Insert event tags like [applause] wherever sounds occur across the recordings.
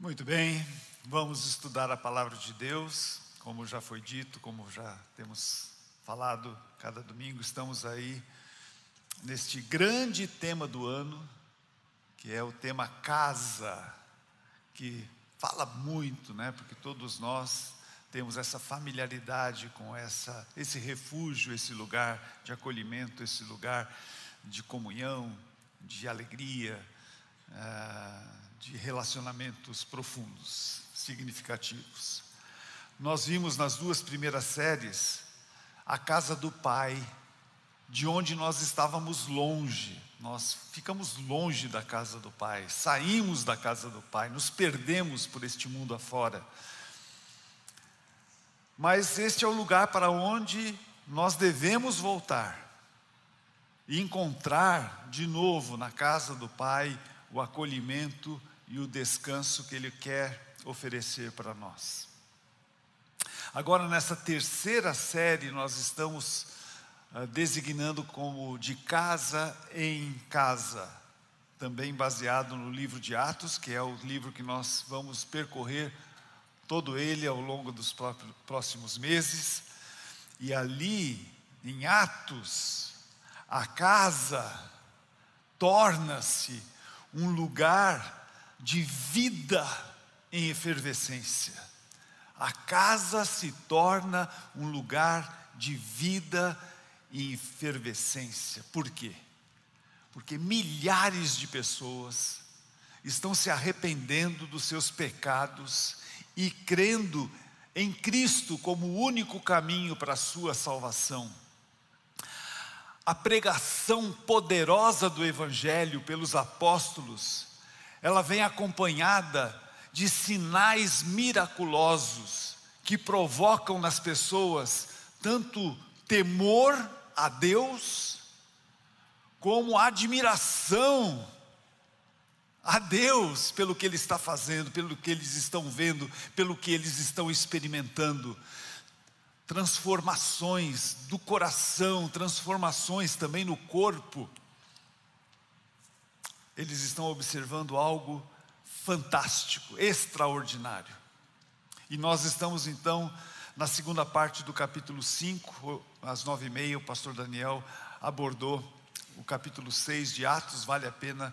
Muito bem, vamos estudar a palavra de Deus, como já foi dito, como já temos falado cada domingo, estamos aí neste grande tema do ano, que é o tema casa, que fala muito, né? Porque todos nós temos essa familiaridade com essa esse refúgio, esse lugar de acolhimento, esse lugar de comunhão, de alegria, ah, de relacionamentos profundos, significativos. Nós vimos nas duas primeiras séries a casa do Pai, de onde nós estávamos longe, nós ficamos longe da casa do Pai, saímos da casa do Pai, nos perdemos por este mundo afora. Mas este é o lugar para onde nós devemos voltar e encontrar de novo na casa do Pai o acolhimento e o descanso que Ele quer oferecer para nós. Agora, nessa terceira série, nós estamos uh, designando como de casa em casa, também baseado no livro de Atos, que é o livro que nós vamos percorrer todo ele ao longo dos próximos meses. E ali, em Atos, a casa torna-se um lugar de vida em efervescência. A casa se torna um lugar de vida e efervescência. Por quê? Porque milhares de pessoas estão se arrependendo dos seus pecados e crendo em Cristo como o único caminho para a sua salvação. A pregação poderosa do Evangelho pelos apóstolos ela vem acompanhada de sinais miraculosos que provocam nas pessoas tanto temor a Deus, como admiração a Deus pelo que Ele está fazendo, pelo que eles estão vendo, pelo que eles estão experimentando. Transformações do coração, transformações também no corpo eles estão observando algo fantástico, extraordinário. E nós estamos então na segunda parte do capítulo 5, às nove e meia, o pastor Daniel abordou o capítulo 6 de Atos, vale a pena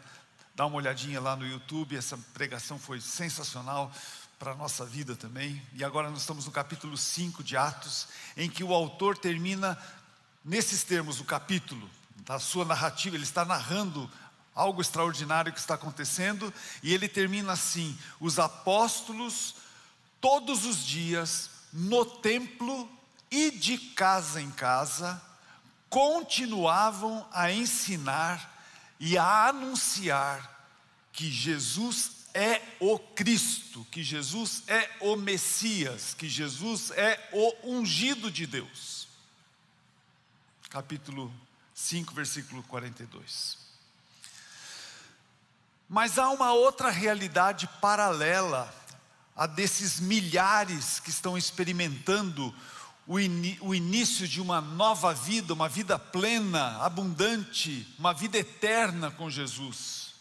dar uma olhadinha lá no YouTube, essa pregação foi sensacional para a nossa vida também. E agora nós estamos no capítulo 5 de Atos, em que o autor termina nesses termos o capítulo, da sua narrativa, ele está narrando algo extraordinário que está acontecendo, e ele termina assim: os apóstolos, todos os dias, no templo e de casa em casa, continuavam a ensinar e a anunciar que Jesus é o Cristo, que Jesus é o Messias, que Jesus é o ungido de Deus. Capítulo 5, versículo 42. Mas há uma outra realidade paralela a desses milhares que estão experimentando o, in, o, início de uma nova vida, uma vida plena, abundante, uma vida eterna com Jesus.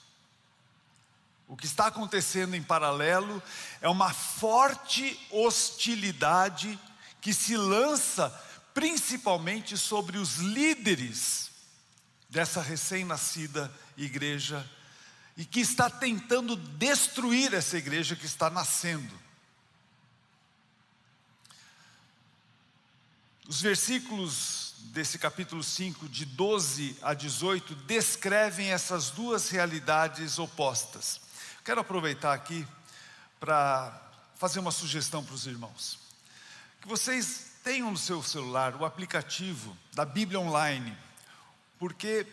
O que está acontecendo em paralelo é uma forte hostilidade que se lança principalmente sobre os líderes dessa recém-nascida igreja e que está tentando destruir essa igreja que está nascendo. Os versículos desse capítulo 5, de 12 a 18, descrevem essas duas realidades opostas. Quero aproveitar aqui para fazer uma sugestão para os irmãos. Que vocês tenham no seu celular o aplicativo da Bíblia Online, porque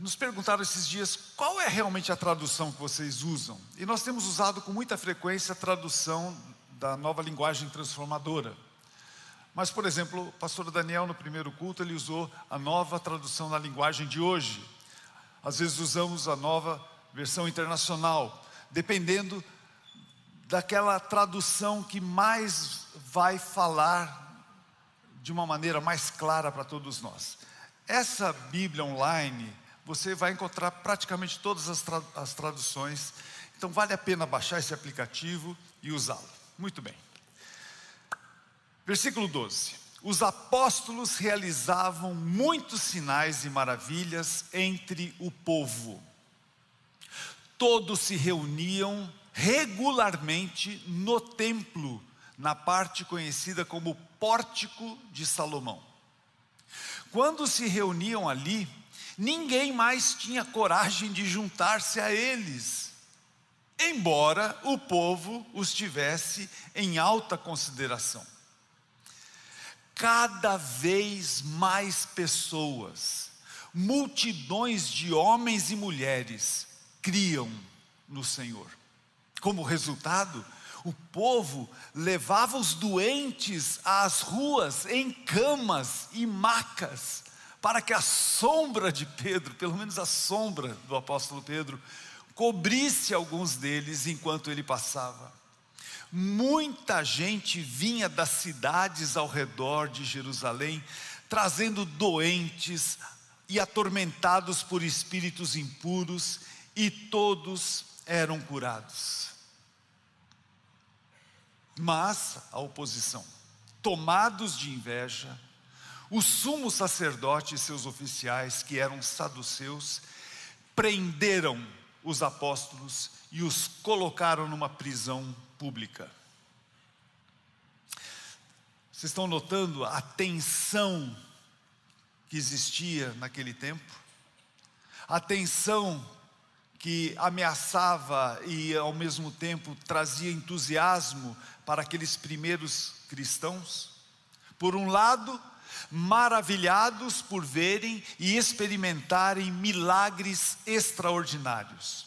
nos perguntaram esses dias qual é realmente a tradução que vocês usam. E nós temos usado com muita frequência a tradução da nova linguagem transformadora. Mas, por exemplo, o pastor Daniel, no primeiro culto, ele usou a nova tradução na linguagem de hoje. Às vezes usamos a nova versão internacional, dependendo daquela tradução que mais vai falar de uma maneira mais clara para todos nós. Essa Bíblia online, você vai encontrar praticamente todas as, tra as traduções. Então vale a pena baixar esse aplicativo e usá-lo. Muito bem. Versículo 12. Os apóstolos realizavam muitos sinais e maravilhas entre o povo. Todos se reuniam regularmente no templo, na parte conhecida como Pórtico de Salomão. Quando se reuniam ali, ninguém mais tinha coragem de juntar-se a eles, embora o povo os tivesse em alta consideração. Cada vez mais pessoas, multidões de homens e mulheres, criam no Senhor. Como resultado, o povo levava os doentes às ruas em camas e macas, para que a sombra de Pedro, pelo menos a sombra do apóstolo Pedro, cobrisse alguns deles enquanto ele passava. Muita gente vinha das cidades ao redor de Jerusalém, trazendo doentes e atormentados por espíritos impuros, e todos eram curados. Mas a oposição, tomados de inveja, o sumo sacerdote e seus oficiais, que eram saduceus, prenderam os apóstolos e os colocaram numa prisão pública. Vocês estão notando a tensão que existia naquele tempo? A tensão que ameaçava e ao mesmo tempo trazia entusiasmo para aqueles primeiros cristãos. Por um lado, maravilhados por verem e experimentarem milagres extraordinários.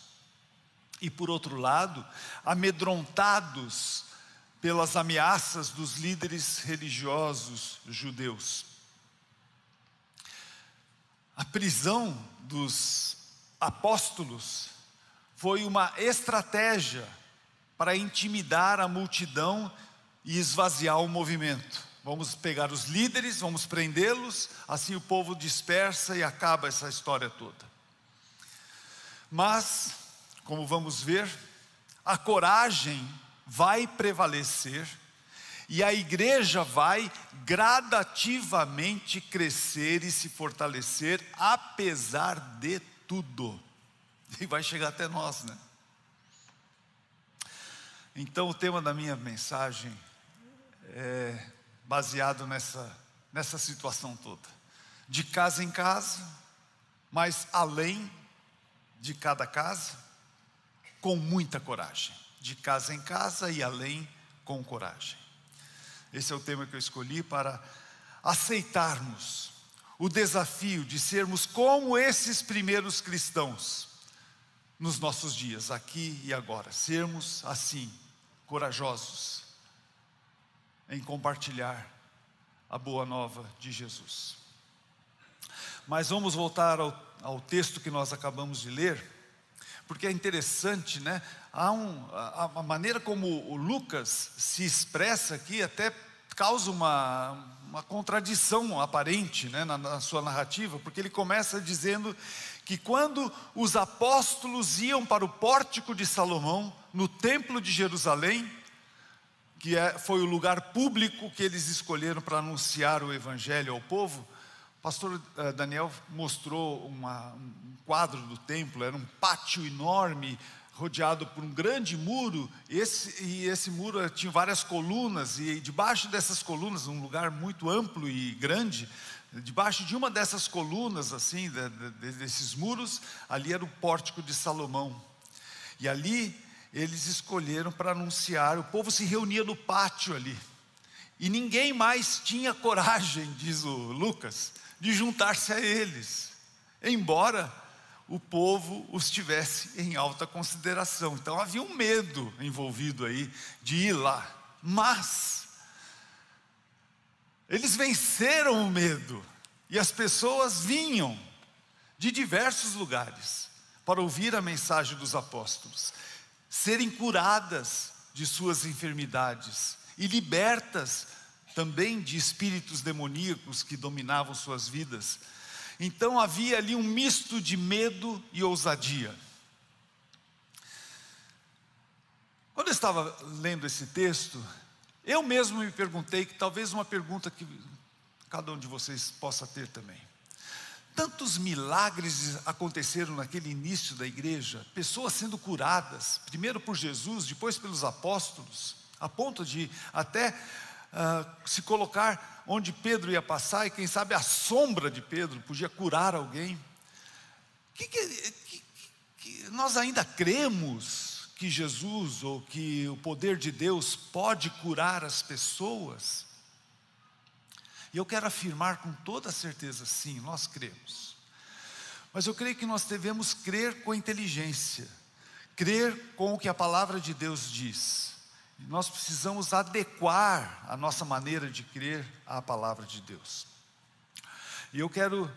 E por outro lado, amedrontados pelas ameaças dos líderes religiosos judeus. A prisão dos apóstolos foi uma estratégia para intimidar a multidão e esvaziar o movimento. Vamos pegar os líderes, vamos prendê-los, assim o povo dispersa e acaba essa história toda. Mas, como vamos ver, a coragem vai prevalecer e a igreja vai gradativamente crescer e se fortalecer, apesar de tudo. [laughs] E vai chegar até nós, né? Então, o tema da minha mensagem é baseado nessa, nessa situação toda. De casa em casa, mas além de cada casa, com muita coragem. De casa em casa e além com coragem. Esse é o tema que eu escolhi para aceitarmos o desafio de sermos como esses primeiros cristãos nos nossos dias, aqui e agora, sermos assim, corajosos em compartilhar a boa nova de Jesus. Mas vamos voltar ao, ao texto que nós acabamos de ler, porque é interessante, né? Há um, a, a maneira como o Lucas se expressa aqui até causa uma, uma contradição aparente né, na, na sua narrativa, porque ele começa dizendo que quando os apóstolos iam para o pórtico de Salomão, no templo de Jerusalém, que é, foi o lugar público que eles escolheram para anunciar o evangelho ao povo, o pastor eh, Daniel mostrou uma, um quadro do templo, era um pátio enorme, rodeado por um grande muro, esse, e esse muro tinha várias colunas, e debaixo dessas colunas, um lugar muito amplo e grande, debaixo de uma dessas colunas, assim, de, de, desses muros, ali era o pórtico de Salomão. E ali eles escolheram para anunciar, o povo se reunia no pátio ali, e ninguém mais tinha coragem, diz o Lucas, de juntar-se a eles, embora o povo os tivesse em alta consideração. Então havia um medo envolvido aí de ir lá. Mas eles venceram o medo e as pessoas vinham de diversos lugares para ouvir a mensagem dos apóstolos, serem curadas de suas enfermidades e libertas também de espíritos demoníacos que dominavam suas vidas Então havia ali um misto de medo e ousadia. Quando eu estava lendo esse texto, eu mesmo me perguntei que talvez uma pergunta que cada um de vocês possa ter também. Tantos milagres aconteceram naquele início da igreja, pessoas sendo curadas, primeiro por Jesus, depois pelos apóstolos, a ponto de até uh, se colocar onde Pedro ia passar, e quem sabe a sombra de Pedro podia curar alguém. Que, que, que, que nós ainda cremos que Jesus ou que o poder de Deus pode curar as pessoas? E eu quero afirmar com toda certeza, sim, nós cremos. Mas eu creio que nós devemos crer com inteligência, crer com o que a palavra de Deus diz. Nós precisamos adequar a nossa maneira de crer à palavra de Deus. E eu quero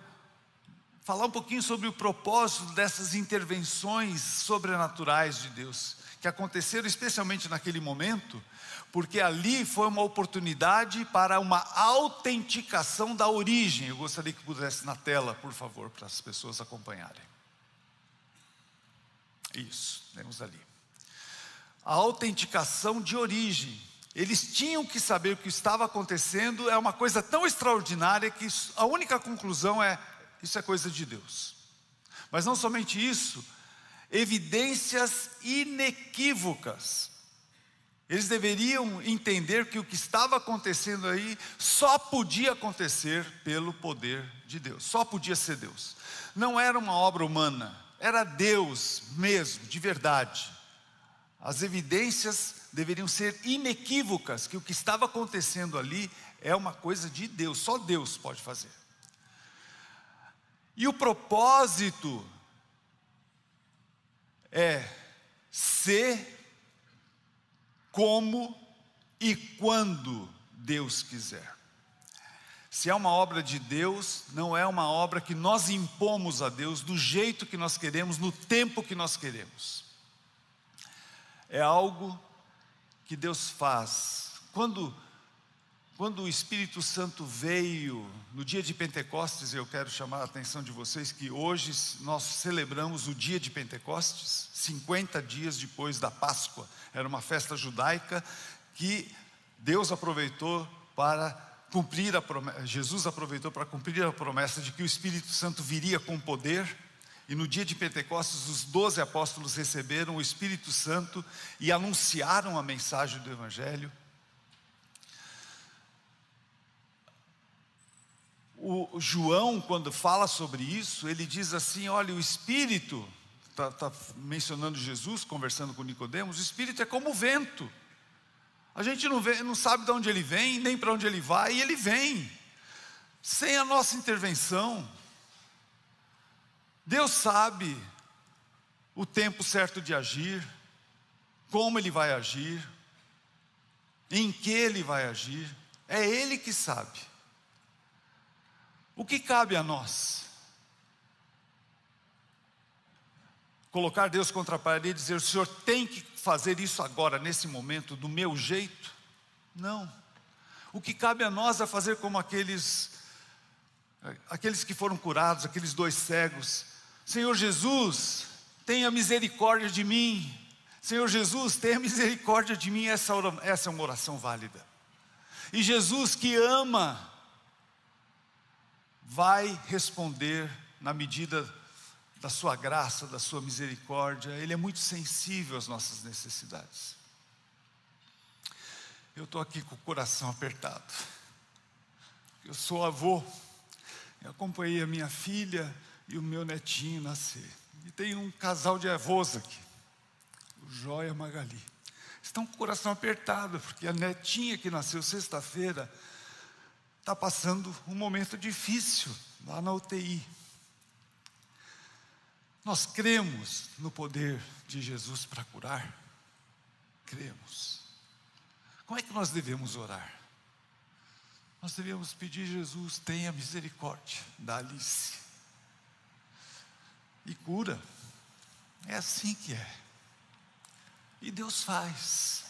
falar um pouquinho sobre o propósito dessas intervenções sobrenaturais de Deus, que aconteceram especialmente naquele momento, porque ali foi uma oportunidade para uma autenticação da origem. Eu gostaria que pudesse na tela, por favor, para as pessoas acompanharem. Isso, temos ali a autenticação de origem. Eles tinham que saber o que estava acontecendo, é uma coisa tão extraordinária que a única conclusão é: isso é coisa de Deus. Mas não somente isso, evidências inequívocas. Eles deveriam entender que o que estava acontecendo aí só podia acontecer pelo poder de Deus, só podia ser Deus. Não era uma obra humana, era Deus mesmo, de verdade. As evidências deveriam ser inequívocas que o que estava acontecendo ali é uma coisa de Deus, só Deus pode fazer. E o propósito é ser como e quando Deus quiser. Se é uma obra de Deus, não é uma obra que nós impomos a Deus do jeito que nós queremos, no tempo que nós queremos é algo que Deus faz. Quando, quando o Espírito Santo veio no dia de Pentecostes, eu quero chamar a atenção de vocês que hoje nós celebramos o dia de Pentecostes, 50 dias depois da Páscoa. Era uma festa judaica que Deus aproveitou para cumprir a promessa, Jesus aproveitou para cumprir a promessa de que o Espírito Santo viria com poder e no dia de Pentecostes, os doze apóstolos receberam o Espírito Santo e anunciaram a mensagem do Evangelho. O João, quando fala sobre isso, ele diz assim: olha, o Espírito, está tá mencionando Jesus, conversando com Nicodemos, o Espírito é como o vento. A gente não, vê, não sabe de onde ele vem, nem para onde ele vai, e ele vem, sem a nossa intervenção. Deus sabe o tempo certo de agir, como Ele vai agir, em que Ele vai agir, é Ele que sabe. O que cabe a nós? Colocar Deus contra a parede e dizer: o Senhor tem que fazer isso agora, nesse momento, do meu jeito? Não. O que cabe a nós é fazer como aqueles, aqueles que foram curados, aqueles dois cegos, Senhor Jesus, tenha misericórdia de mim. Senhor Jesus, tenha misericórdia de mim. Essa, essa é uma oração válida. E Jesus, que ama, vai responder na medida da sua graça, da sua misericórdia. Ele é muito sensível às nossas necessidades. Eu estou aqui com o coração apertado. Eu sou avô, eu acompanhei a minha filha e o meu netinho nascer. E tem um casal de avós aqui, o Joia Magali. Estão com o coração apertado, porque a netinha que nasceu sexta-feira está passando um momento difícil lá na UTI. Nós cremos no poder de Jesus para curar? Cremos. Como é que nós devemos orar? Nós devemos pedir, Jesus, tenha misericórdia da Alice e cura. É assim que é. E Deus faz,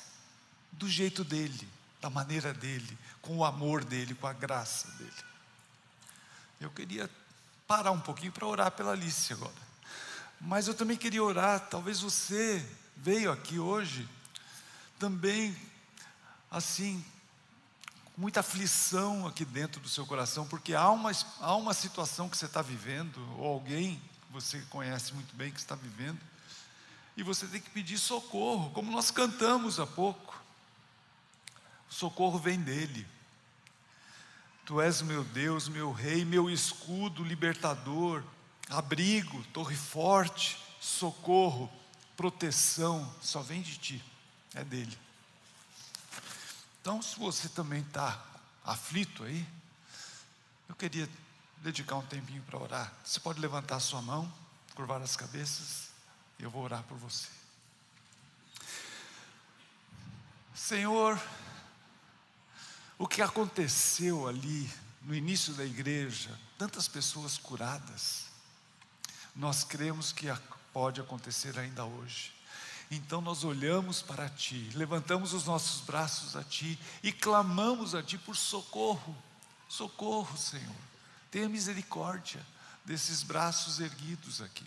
do jeito dele, da maneira dele, com o amor dele, com a graça dele. Eu queria parar um pouquinho para orar pela Alice agora. Mas eu também queria orar, talvez você veio aqui hoje também assim, muita aflição aqui dentro do seu coração, porque há uma, há uma situação que você está vivendo, ou alguém que você conhece muito bem que está vivendo, e você tem que pedir socorro, como nós cantamos há pouco. O socorro vem dele. Tu és meu Deus, meu Rei, meu escudo, libertador, abrigo, torre forte, socorro, proteção, só vem de ti, é dele. Então, se você também está aflito aí, eu queria dedicar um tempinho para orar. Você pode levantar a sua mão, curvar as cabeças, eu vou orar por você. Senhor, o que aconteceu ali no início da igreja, tantas pessoas curadas, nós cremos que pode acontecer ainda hoje. Então nós olhamos para Ti, levantamos os nossos braços a Ti e clamamos a Ti por socorro. Socorro, Senhor. Tenha misericórdia desses braços erguidos aqui.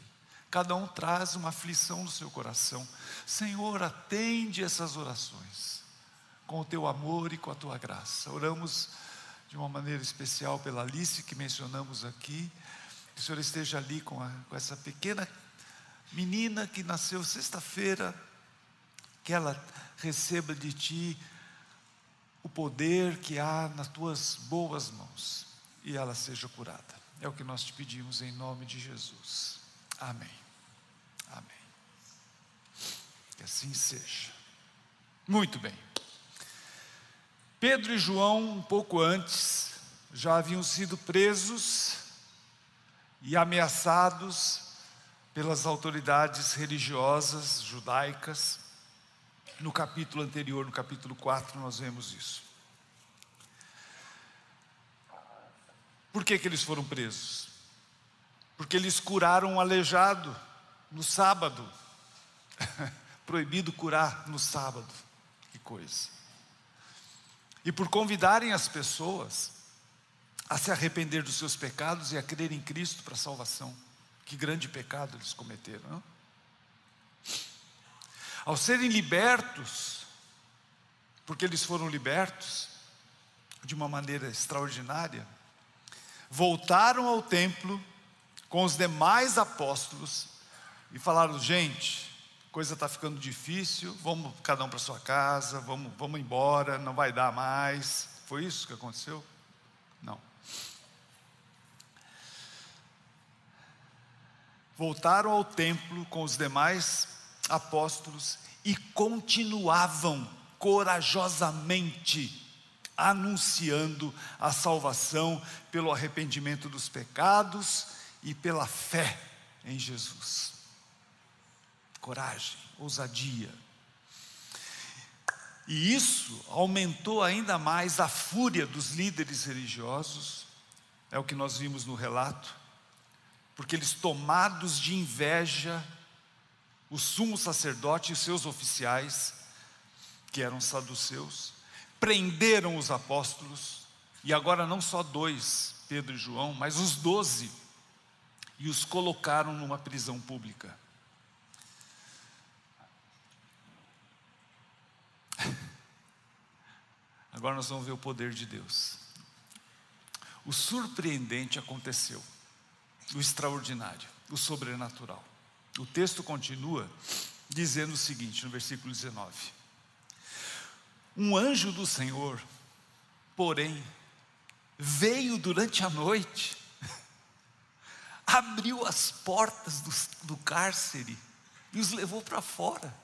Cada um traz uma aflição no seu coração. Senhor, atende essas orações com o teu amor e com a tua graça. Oramos de uma maneira especial pela Alice que mencionamos aqui. Que o Senhor esteja ali com, a, com essa pequena menina que nasceu sexta-feira, que ela receba de ti o poder que há nas tuas boas mãos e ela seja curada. É o que nós te pedimos em nome de Jesus. Amém. Amém. Que assim seja. Muito bem. Pedro e João, um pouco antes, já haviam sido presos e ameaçados pelas autoridades religiosas judaicas. No capítulo anterior, no capítulo 4, nós vemos isso. Por que, que eles foram presos? Porque eles curaram um aleijado no sábado. [laughs] Proibido curar no sábado. Que coisa e por convidarem as pessoas a se arrepender dos seus pecados e a crer em Cristo para a salvação. Que grande pecado eles cometeram. Não? Ao serem libertos, porque eles foram libertos de uma maneira extraordinária, voltaram ao templo com os demais apóstolos e falaram: gente, coisa está ficando difícil, vamos cada um para sua casa, vamos, vamos embora, não vai dar mais. Foi isso que aconteceu? Não. Voltaram ao templo com os demais apóstolos e continuavam corajosamente anunciando a salvação pelo arrependimento dos pecados e pela fé em Jesus coragem, ousadia. E isso aumentou ainda mais a fúria dos líderes religiosos, é o que nós vimos no relato, porque eles, tomados de inveja, o sumo sacerdote e seus oficiais, que eram saduceus, prenderam os apóstolos, e agora não só dois, Pedro e João, mas os doze, e os colocaram numa prisão pública. Agora nós vamos ver o poder de Deus. O surpreendente aconteceu, o extraordinário, o sobrenatural. O texto continua dizendo o seguinte, no versículo 19: Um anjo do Senhor, porém, veio durante a noite, [laughs] abriu as portas do, do cárcere e os levou para fora.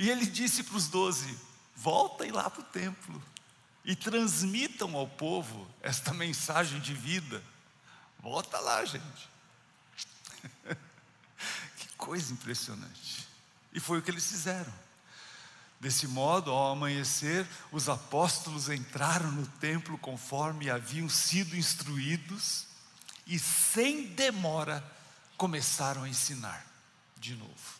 E ele disse para os doze: voltem lá para o templo e transmitam ao povo esta mensagem de vida. Volta lá, gente. [laughs] que coisa impressionante. E foi o que eles fizeram. Desse modo, ao amanhecer, os apóstolos entraram no templo conforme haviam sido instruídos e, sem demora, começaram a ensinar de novo.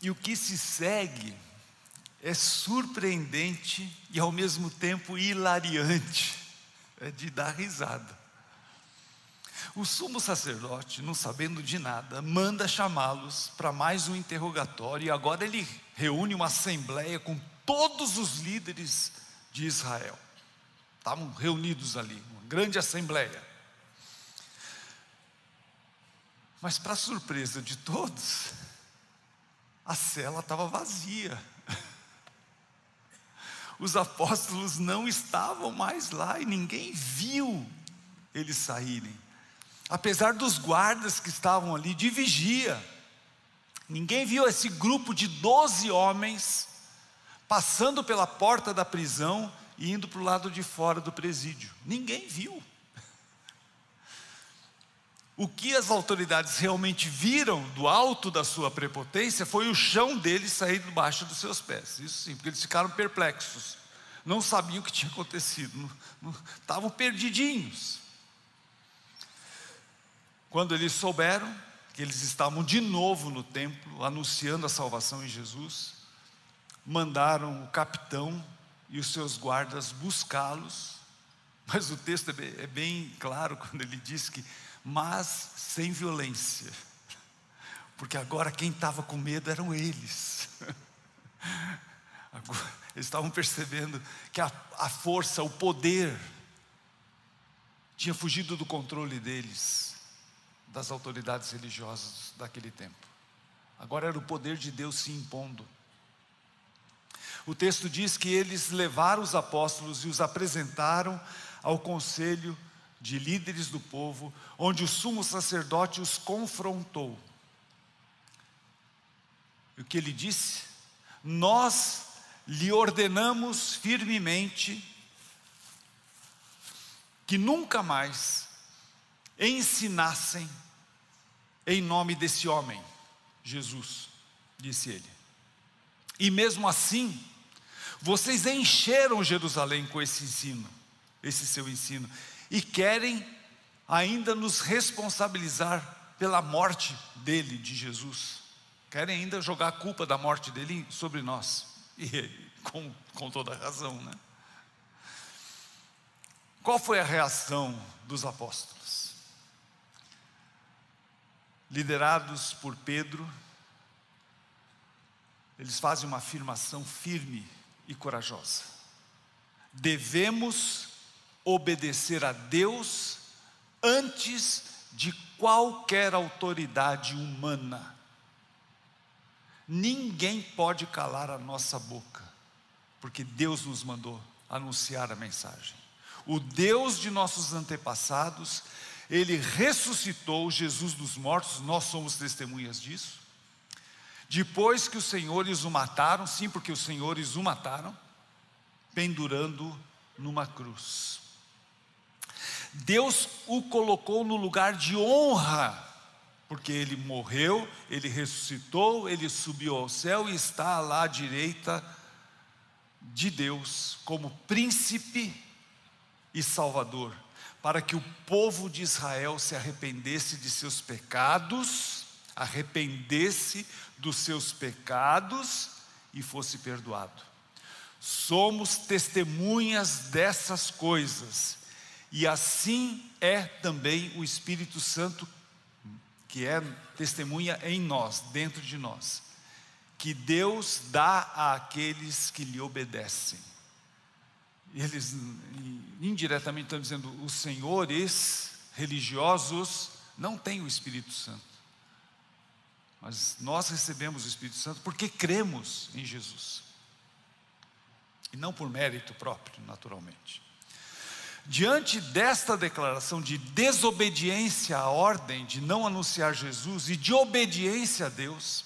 E o que se segue é surpreendente e ao mesmo tempo hilariante. é de dar risada. O sumo sacerdote, não sabendo de nada, manda chamá-los para mais um interrogatório, e agora ele reúne uma assembleia com todos os líderes de Israel. Estavam reunidos ali, uma grande assembleia. Mas, para surpresa de todos, a cela estava vazia. [laughs] Os apóstolos não estavam mais lá e ninguém viu eles saírem. Apesar dos guardas que estavam ali de vigia, ninguém viu esse grupo de doze homens passando pela porta da prisão e indo para o lado de fora do presídio. Ninguém viu. O que as autoridades realmente viram do alto da sua prepotência foi o chão deles sair debaixo dos seus pés. Isso sim, porque eles ficaram perplexos. Não sabiam o que tinha acontecido. estavam perdidinhos. Quando eles souberam que eles estavam de novo no templo, anunciando a salvação em Jesus, mandaram o capitão e os seus guardas buscá-los. Mas o texto é bem, é bem claro quando ele diz que mas sem violência, porque agora quem estava com medo eram eles. [laughs] Agora, eles estavam percebendo que a, a força, o poder, tinha fugido do controle deles, das autoridades religiosas daquele tempo. Agora era o poder de Deus se impondo. O texto diz que eles levaram os apóstolos e os apresentaram ao conselho de líderes do povo, onde o sumo sacerdote os confrontou. E o que ele disse? Nós lhe ordenamos firmemente que nunca mais ensinassem em nome desse homem, Jesus, disse ele. E mesmo assim, vocês encheram Jerusalém com esse ensino, esse seu ensino, e querem ainda nos responsabilizar pela morte dele, de Jesus. Querem ainda jogar a culpa da morte dele sobre nós. E com, com toda razão, né? Qual foi a reação dos apóstolos? Liderados por Pedro, eles fazem uma afirmação firme e corajosa. Devemos obedecer a Deus antes de qualquer autoridade humana. Ninguém pode calar a nossa boca, porque Deus nos mandou anunciar a mensagem. O Deus de nossos antepassados, ele ressuscitou Jesus dos mortos, nós somos testemunhas disso. Depois que os senhores o mataram, sim, porque os senhores o mataram, pendurando numa cruz. Deus o colocou no lugar de honra, porque ele morreu, ele ressuscitou, ele subiu ao céu e está lá à direita de Deus, como príncipe e salvador, para que o povo de Israel se arrependesse de seus pecados, arrependesse dos seus pecados e fosse perdoado. Somos testemunhas dessas coisas e assim é também o Espírito Santo, que é testemunha em nós, dentro de nós, que Deus dá àqueles que lhe obedecem. Eles indiretamente estão dizendo: os senhores religiosos não têm o Espírito Santo. Mas nós recebemos o Espírito Santo porque cremos em Jesus. E não por mérito próprio, naturalmente. Diante desta declaração de desobediência à ordem de não anunciar Jesus e de obediência a Deus,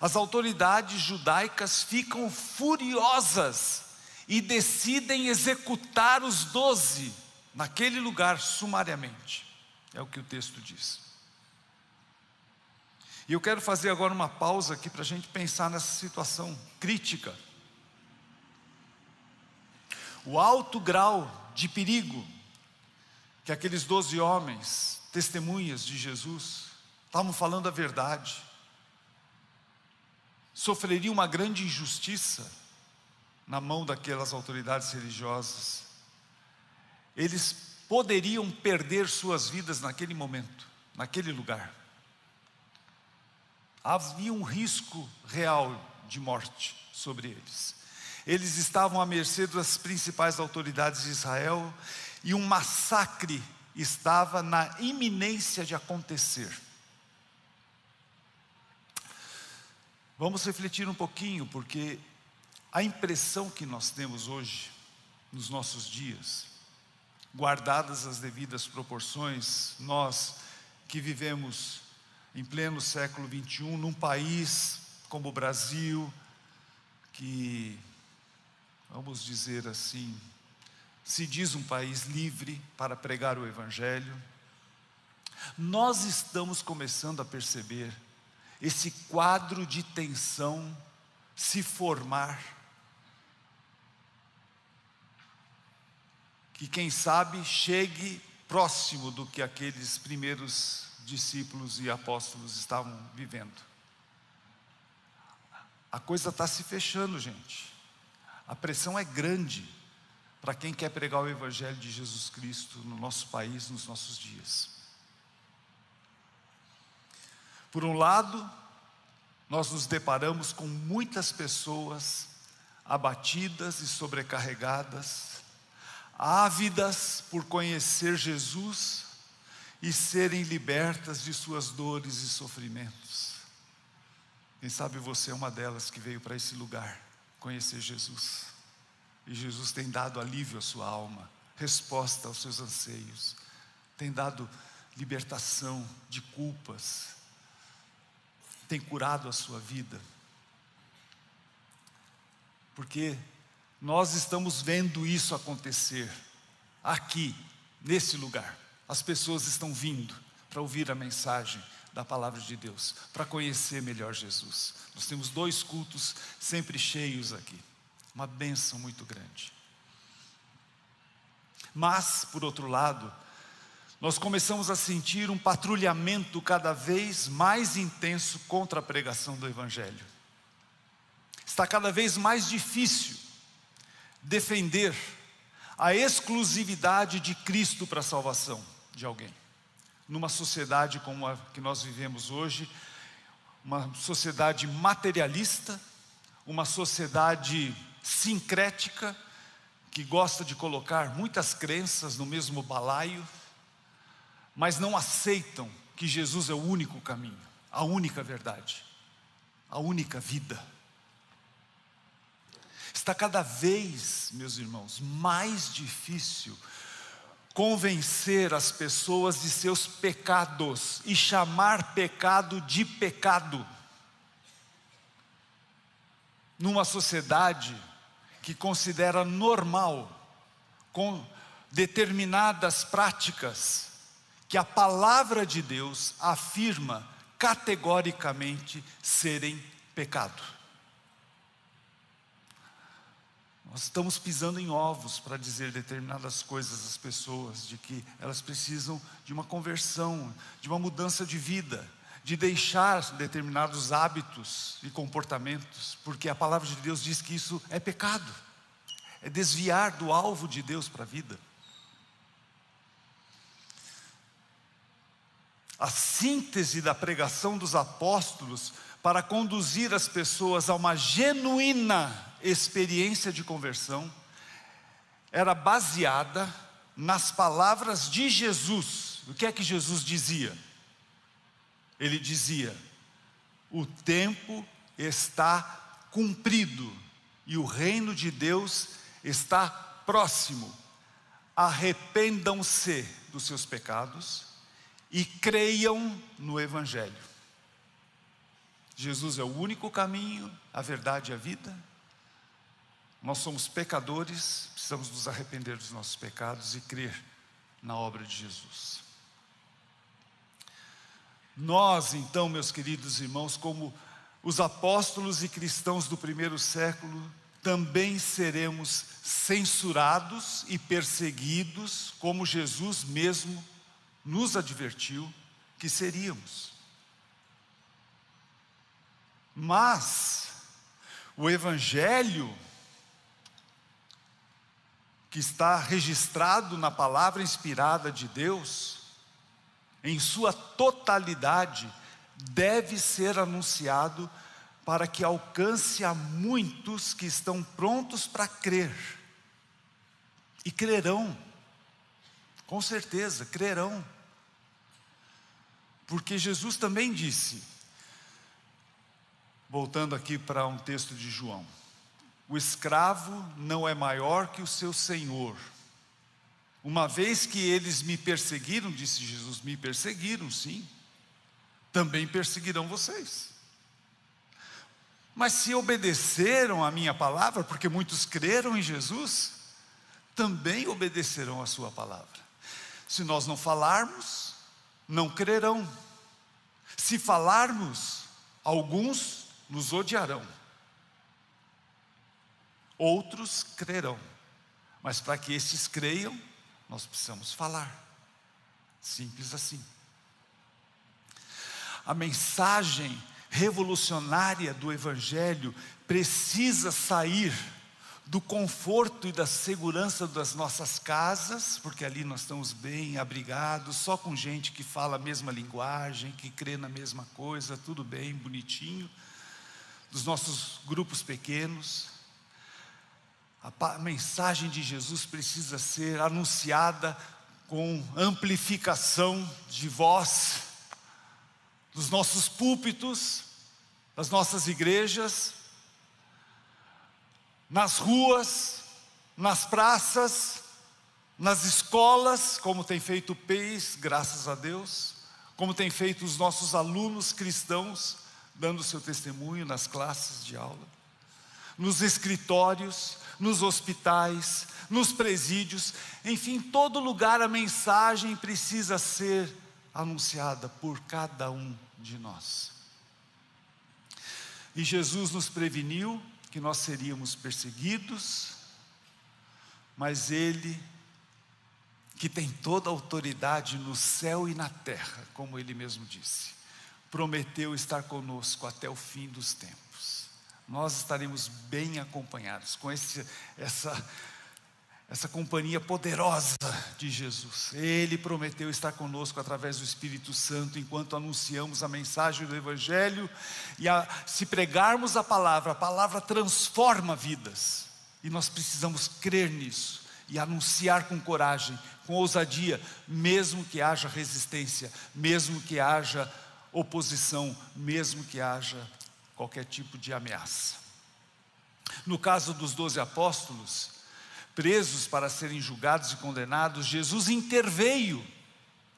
as autoridades judaicas ficam furiosas e decidem executar os doze naquele lugar sumariamente. É o que o texto diz. E eu quero fazer agora uma pausa aqui para a gente pensar nessa situação crítica o alto grau de perigo que aqueles doze homens, testemunhas de Jesus, estavam falando a verdade, sofreriam uma grande injustiça na mão daquelas autoridades religiosas. eles poderiam perder suas vidas naquele momento, naquele lugar. Havia um risco real de morte sobre eles. Eles estavam à mercê das principais autoridades de Israel e um massacre estava na iminência de acontecer. Vamos refletir um pouquinho, porque a impressão que nós temos hoje, nos nossos dias, guardadas as devidas proporções, nós que vivemos em pleno século 21, num país como o Brasil, que, vamos dizer assim, se diz um país livre para pregar o Evangelho, nós estamos começando a perceber esse quadro de tensão se formar. Que quem sabe chegue próximo do que aqueles primeiros discípulos e apóstolos estavam vivendo. A coisa está se fechando, gente. A pressão é grande para quem quer pregar o Evangelho de Jesus Cristo no nosso país, nos nossos dias. Por um lado, nós nos deparamos com muitas pessoas abatidas e sobrecarregadas, ávidas por conhecer Jesus e serem libertas de suas dores e sofrimentos. Quem sabe você é uma delas que veio para esse lugar conhecer Jesus. E Jesus tem dado alívio à sua alma, resposta aos seus anseios, tem dado libertação de culpas, tem curado a sua vida. Porque nós estamos vendo isso acontecer aqui, nesse lugar. As pessoas estão vindo para ouvir a mensagem da palavra de Deus, para conhecer melhor Jesus. Nós temos dois cultos sempre cheios aqui uma bênção muito grande. Mas, por outro lado, nós começamos a sentir um patrulhamento cada vez mais intenso contra a pregação do Evangelho. Está cada vez mais difícil defender a exclusividade de Cristo para a salvação de alguém. Numa sociedade como a que nós vivemos hoje, uma sociedade materialista, uma sociedade sincrética, que gosta de colocar muitas crenças no mesmo balaio, mas não aceitam que Jesus é o único caminho, a única verdade, a única vida. Está cada vez, meus irmãos, mais difícil convencer as pessoas de seus pecados e chamar pecado de pecado. Numa sociedade que considera normal, com determinadas práticas, que a palavra de Deus afirma categoricamente serem pecado. Nós estamos pisando em ovos para dizer determinadas coisas às pessoas, de que elas precisam de uma conversão, de uma mudança de vida de deixar determinados hábitos e comportamentos, porque a palavra de Deus diz que isso é pecado, é desviar do alvo de Deus para a vida. A síntese da pregação dos apóstolos para conduzir as pessoas a uma genuína experiência de conversão era baseada nas palavras de Jesus. O que é que Jesus dizia? ele dizia: o tempo está cumprido e o reino de Deus está próximo. Arrependam-se dos seus pecados e creiam no Evangelho. Jesus é o único caminho, a verdade e a vida. Nós somos pecadores, precisamos nos arrepender dos nossos pecados e crer na obra de Jesus. Nós, então, meus queridos irmãos, como os apóstolos e cristãos do primeiro século, também seremos censurados e perseguidos, como Jesus mesmo nos advertiu que seríamos. Mas o Evangelho que está registrado na palavra inspirada de Deus, em sua totalidade, deve ser anunciado para que alcance a muitos que estão prontos para crer. E crerão, com certeza, crerão. Porque Jesus também disse, voltando aqui para um texto de João, o escravo não é maior que o seu senhor. Uma vez que eles me perseguiram, disse Jesus, me perseguiram, sim, também perseguirão vocês. Mas se obedeceram à minha palavra, porque muitos creram em Jesus, também obedecerão à sua palavra. Se nós não falarmos, não crerão. Se falarmos, alguns nos odiarão outros crerão. Mas para que esses creiam, nós precisamos falar. Simples assim. A mensagem revolucionária do Evangelho precisa sair do conforto e da segurança das nossas casas, porque ali nós estamos bem abrigados, só com gente que fala a mesma linguagem, que crê na mesma coisa, tudo bem, bonitinho, dos nossos grupos pequenos, a mensagem de Jesus precisa ser anunciada com amplificação de voz dos nossos púlpitos, das nossas igrejas, nas ruas, nas praças, nas escolas, como tem feito o PEIS, graças a Deus, como tem feito os nossos alunos cristãos, dando seu testemunho nas classes de aula, nos escritórios, nos hospitais, nos presídios, enfim, todo lugar a mensagem precisa ser anunciada por cada um de nós. E Jesus nos preveniu que nós seríamos perseguidos, mas Ele, que tem toda a autoridade no céu e na terra, como Ele mesmo disse, prometeu estar conosco até o fim dos tempos nós estaremos bem acompanhados com esse, essa, essa companhia poderosa de Jesus. Ele prometeu estar conosco através do Espírito Santo enquanto anunciamos a mensagem do Evangelho e a, se pregarmos a palavra, a palavra transforma vidas e nós precisamos crer nisso e anunciar com coragem, com ousadia, mesmo que haja resistência, mesmo que haja oposição, mesmo que haja qualquer tipo de ameaça. No caso dos doze apóstolos, presos para serem julgados e condenados, Jesus interveio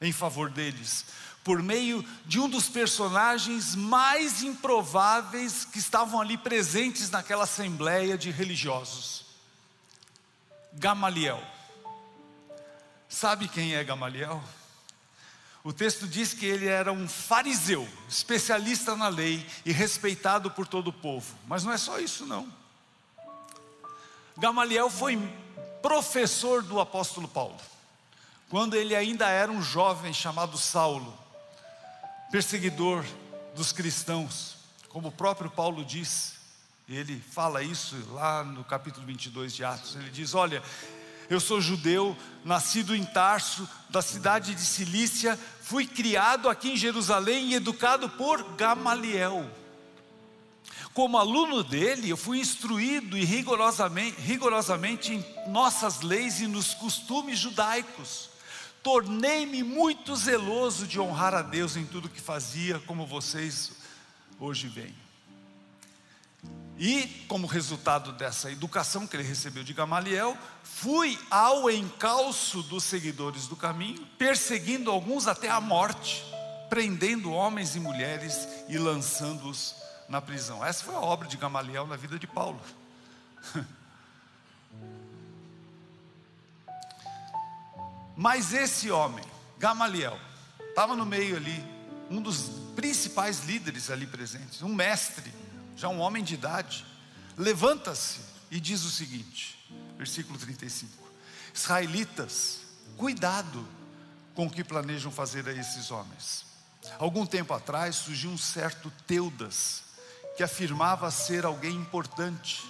em favor deles, por meio de um dos personagens mais improváveis que estavam ali presentes naquela assembleia de religiosos, Gamaliel. Sabe quem é Gamaliel? O texto diz que ele era um fariseu, especialista na lei e respeitado por todo o povo. Mas não é só isso, não. Gamaliel foi professor do apóstolo Paulo, quando ele ainda era um jovem chamado Saulo, perseguidor dos cristãos, como o próprio Paulo diz, ele fala isso lá no capítulo 22 de Atos. Ele diz: Olha, eu sou judeu, nascido em Tarso, da cidade de Cilícia, fui criado aqui em Jerusalém e educado por Gamaliel. Como aluno dele, eu fui instruído e rigorosamente, rigorosamente em nossas leis e nos costumes judaicos. Tornei-me muito zeloso de honrar a Deus em tudo que fazia, como vocês hoje veem. E, como resultado dessa educação que ele recebeu de Gamaliel, fui ao encalço dos seguidores do caminho, perseguindo alguns até a morte, prendendo homens e mulheres e lançando-os na prisão. Essa foi a obra de Gamaliel na vida de Paulo. [laughs] Mas esse homem, Gamaliel, estava no meio ali, um dos principais líderes ali presentes, um mestre já um homem de idade, levanta-se e diz o seguinte, versículo 35: Israelitas, cuidado com o que planejam fazer a esses homens. Algum tempo atrás surgiu um certo Teudas, que afirmava ser alguém importante.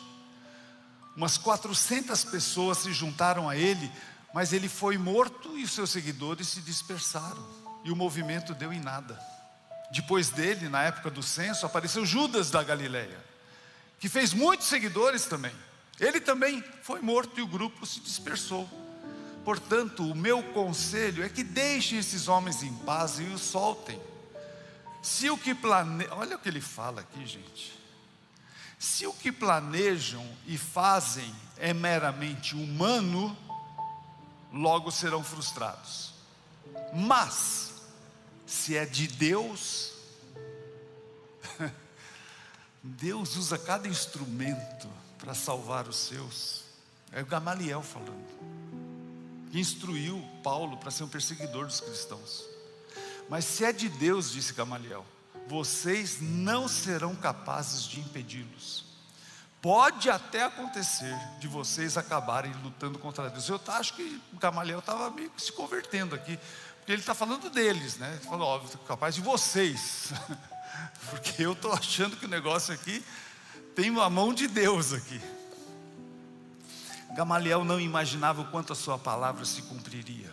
Umas 400 pessoas se juntaram a ele, mas ele foi morto e os seus seguidores se dispersaram. E o movimento deu em nada. Depois dele, na época do censo, apareceu Judas da Galileia, que fez muitos seguidores também. Ele também foi morto e o grupo se dispersou. Portanto, o meu conselho é que deixem esses homens em paz e os soltem. Se o que olha o que ele fala aqui, gente. Se o que planejam e fazem é meramente humano, logo serão frustrados. Mas, se é de Deus, [laughs] Deus usa cada instrumento para salvar os seus. É o Gamaliel falando, que instruiu Paulo para ser um perseguidor dos cristãos. Mas se é de Deus, disse Gamaliel, vocês não serão capazes de impedi-los. Pode até acontecer de vocês acabarem lutando contra Deus. Eu acho que Gamaliel estava meio que se convertendo aqui, porque ele está falando deles, né? Ele falou, óbvio, capaz de vocês, [laughs] porque eu estou achando que o negócio aqui tem a mão de Deus aqui. Gamaliel não imaginava o quanto a sua palavra se cumpriria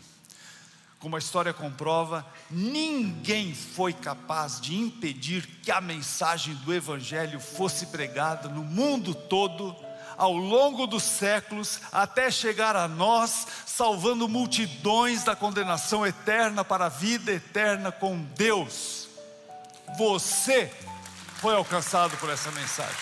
como a história comprova, ninguém foi capaz de impedir que a mensagem do Evangelho fosse pregada no mundo todo, ao longo dos séculos, até chegar a nós, salvando multidões da condenação eterna para a vida eterna com Deus. Você foi alcançado por essa mensagem.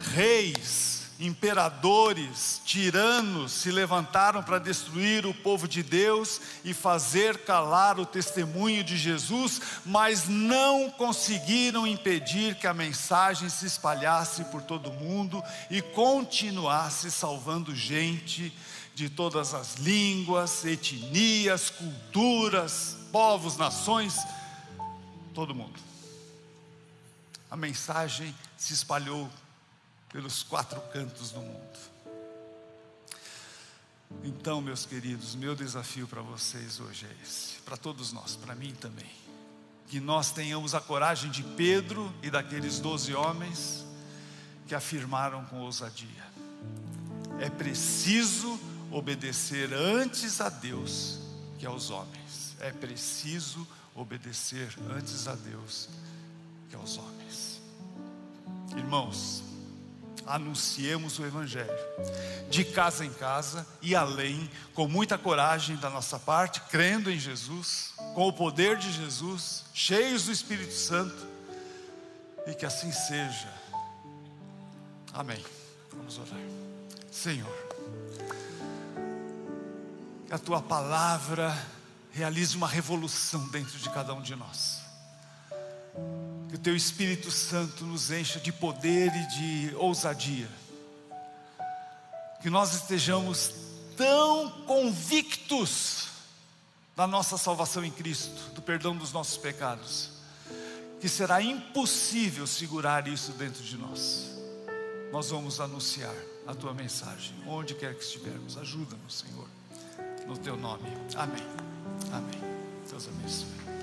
Reis, imperadores, tiranos se levantaram para destruir o povo de Deus e fazer calar o testemunho de Jesus, mas não conseguiram impedir que a mensagem se espalhasse por todo o mundo e continuasse salvando gente de todas as línguas, etnias, culturas, povos, nações, todo mundo. A mensagem se espalhou pelos quatro cantos do mundo. Então, meus queridos, meu desafio para vocês hoje é esse, para todos nós, para mim também. Que nós tenhamos a coragem de Pedro e daqueles doze homens que afirmaram com ousadia: é preciso obedecer antes a Deus que aos homens. É preciso obedecer antes a Deus que aos homens. Irmãos, anunciemos o Evangelho, de casa em casa e além, com muita coragem da nossa parte, crendo em Jesus, com o poder de Jesus, cheios do Espírito Santo, e que assim seja. Amém. Vamos orar. Senhor, que a tua palavra realize uma revolução dentro de cada um de nós que o Teu Espírito Santo nos encha de poder e de ousadia, que nós estejamos tão convictos da nossa salvação em Cristo, do perdão dos nossos pecados, que será impossível segurar isso dentro de nós. Nós vamos anunciar a tua mensagem, onde quer que estivermos. Ajuda-nos, Senhor, no teu nome. Amém. Amém. Deus abençoe.